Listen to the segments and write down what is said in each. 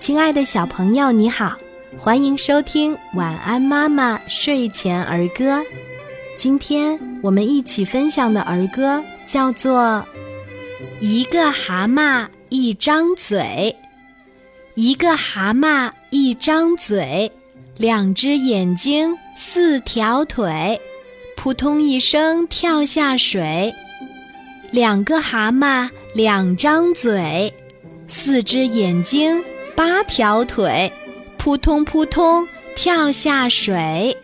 亲爱的小朋友，你好，欢迎收听《晚安妈妈睡前儿歌》。今天我们一起分享的儿歌叫做《一个蛤蟆一张嘴》。一个蛤蟆一张嘴，两只眼睛四条腿，扑通一声跳下水。两个蛤蟆两张嘴，四只眼睛。八条腿，扑通扑通跳下水。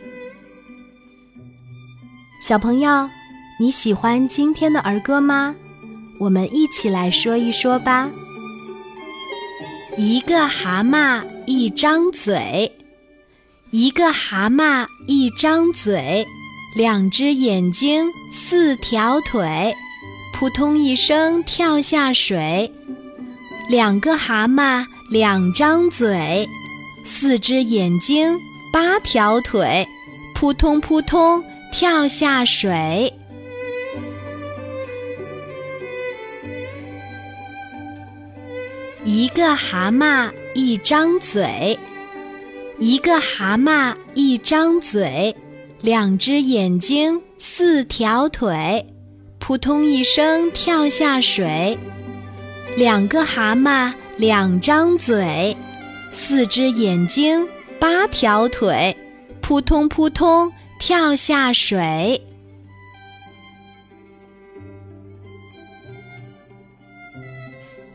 小朋友，你喜欢今天的儿歌吗？我们一起来说一说吧。一个蛤蟆一张嘴，一个蛤蟆一张嘴，两只眼睛四条腿，扑通一声跳下水。两个蛤蟆。两张嘴，四只眼睛，八条腿，扑通扑通跳下水。一个蛤蟆一张嘴，一个蛤蟆一张嘴，两只眼睛，四条腿，扑通一声跳下水。两个蛤蟆。两张嘴，四只眼睛，八条腿，扑通扑通跳下水。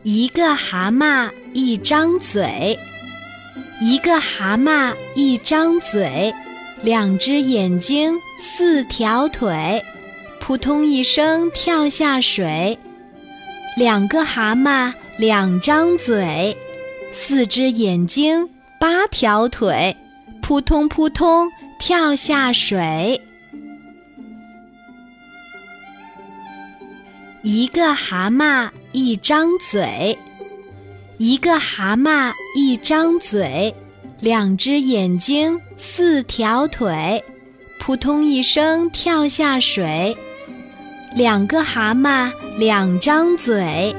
一个蛤蟆一张嘴，一个蛤蟆一张嘴，两只眼睛，四条腿，扑通一声跳下水。两个蛤蟆。两张嘴，四只眼睛，八条腿，扑通扑通跳下水。一个蛤蟆一张嘴，一个蛤蟆一张嘴，两只眼睛，四条腿，扑通一声跳下水。两个蛤蟆两张嘴。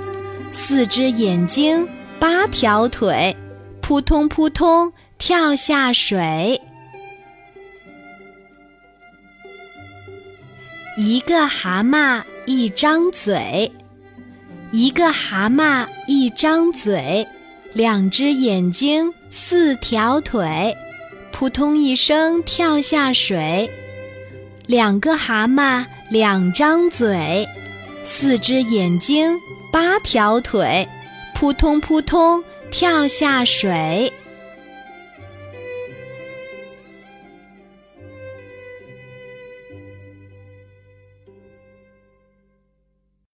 四只眼睛，八条腿，扑通扑通跳下水。一个蛤蟆一张嘴，一个蛤蟆一张嘴，两只眼睛，四条腿，扑通一声跳下水。两个蛤蟆两张嘴，四只眼睛。八条腿，扑通扑通跳下水。